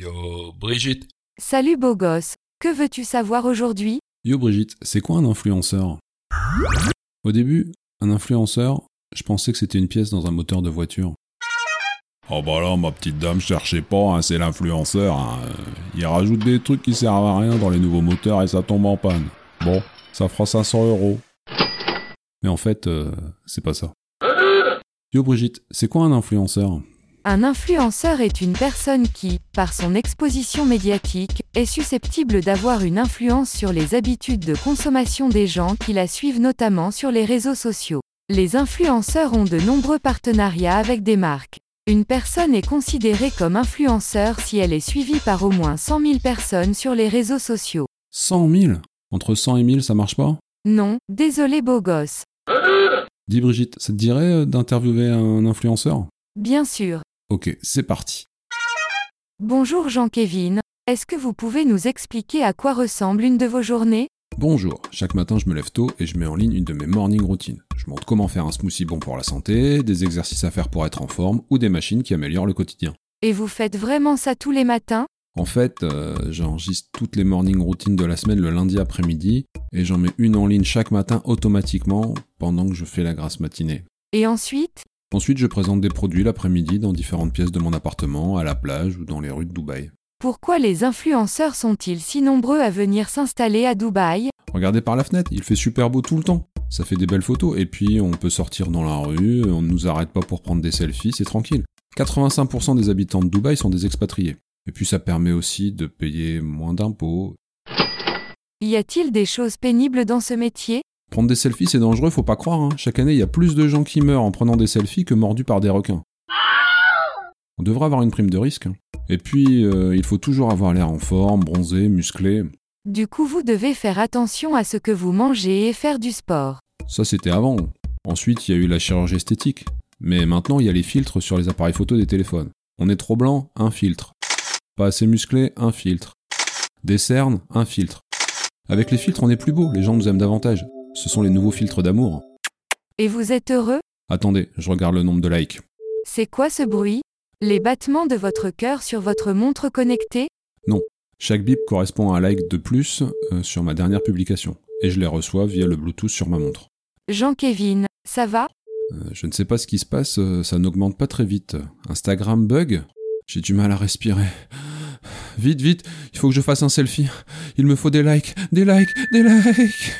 Yo, Brigitte. Salut beau gosse, que veux-tu savoir aujourd'hui? Yo Brigitte, c'est quoi un influenceur? Au début, un influenceur, je pensais que c'était une pièce dans un moteur de voiture. Oh bah là, ma petite dame, cherchez pas, hein, c'est l'influenceur. hein. Il rajoute des trucs qui servent à rien dans les nouveaux moteurs et ça tombe en panne. Bon, ça fera 500 euros. Mais en fait, euh, c'est pas ça. Yo Brigitte, c'est quoi un influenceur? Un influenceur est une personne qui, par son exposition médiatique, est susceptible d'avoir une influence sur les habitudes de consommation des gens qui la suivent notamment sur les réseaux sociaux. Les influenceurs ont de nombreux partenariats avec des marques. Une personne est considérée comme influenceur si elle est suivie par au moins 100 000 personnes sur les réseaux sociaux. 100 000 Entre 100 et 1000, ça marche pas? Non, désolé beau gosse. Dis Brigitte, ça te dirait euh, d'interviewer un influenceur? Bien sûr. Ok, c'est parti. Bonjour Jean-Kévin, est-ce que vous pouvez nous expliquer à quoi ressemble une de vos journées? Bonjour, chaque matin je me lève tôt et je mets en ligne une de mes morning routines. Je montre comment faire un smoothie bon pour la santé, des exercices à faire pour être en forme ou des machines qui améliorent le quotidien. Et vous faites vraiment ça tous les matins? En fait, euh, j'enregistre toutes les morning routines de la semaine le lundi après-midi et j'en mets une en ligne chaque matin automatiquement pendant que je fais la grasse matinée. Et ensuite? Ensuite, je présente des produits l'après-midi dans différentes pièces de mon appartement, à la plage ou dans les rues de Dubaï. Pourquoi les influenceurs sont-ils si nombreux à venir s'installer à Dubaï? Regardez par la fenêtre, il fait super beau tout le temps. Ça fait des belles photos et puis on peut sortir dans la rue, on ne nous arrête pas pour prendre des selfies, c'est tranquille. 85% des habitants de Dubaï sont des expatriés. Et puis ça permet aussi de payer moins d'impôts. Y a-t-il des choses pénibles dans ce métier? Prendre des selfies c'est dangereux, faut pas croire. hein. Chaque année il y a plus de gens qui meurent en prenant des selfies que mordus par des requins. On devrait avoir une prime de risque. hein. Et puis euh, il faut toujours avoir l'air en forme, bronzé, musclé. Du coup vous devez faire attention à ce que vous mangez et faire du sport. Ça c'était avant. Ensuite il y a eu la chirurgie esthétique. Mais maintenant il y a les filtres sur les appareils photo des téléphones. On est trop blanc, un filtre. Pas assez musclé, un filtre. Des cernes, un filtre. Avec les filtres on est plus beau, les gens nous aiment davantage. Ce sont les nouveaux filtres d'amour. Et vous êtes heureux? Attendez, je regarde le nombre de likes. C'est quoi ce bruit? Les battements de votre cœur sur votre montre connectée? Chaque bip correspond à un like de plus euh, sur ma dernière publication. Et je les reçois via le Bluetooth sur ma montre. Jean-Kévin, ça va? Euh, je ne sais pas ce qui se passe, euh, ça n'augmente pas très vite. Instagram bug? J'ai du mal à respirer. Vite, vite, il faut que je fasse un selfie. Il me faut des likes, des likes, des likes.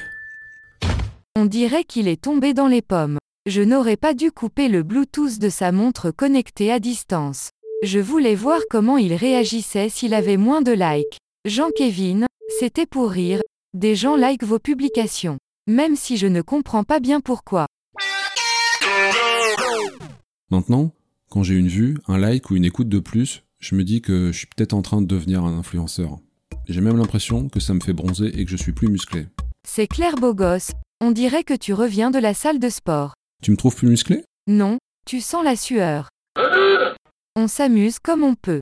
On dirait qu'il est tombé dans les pommes. Je n'aurais pas dû couper le Bluetooth de sa montre connectée à distance. Je voulais voir comment il réagissait s'il avait moins de likes. Jean-Kévin, c'était pour rire. Des gens like vos publications. Même si je ne comprends pas bien pourquoi. Maintenant, quand j'ai une vue, un like ou une écoute de plus, je me dis que je suis peut-être en train de devenir un influenceur. J'ai même l'impression que ça me fait bronzer et que je suis plus musclé. C'est clair beau gosse. On dirait que tu reviens de la salle de sport. Tu me trouves plus musclé? Non, tu sens la sueur. On s'amuse comme on peut.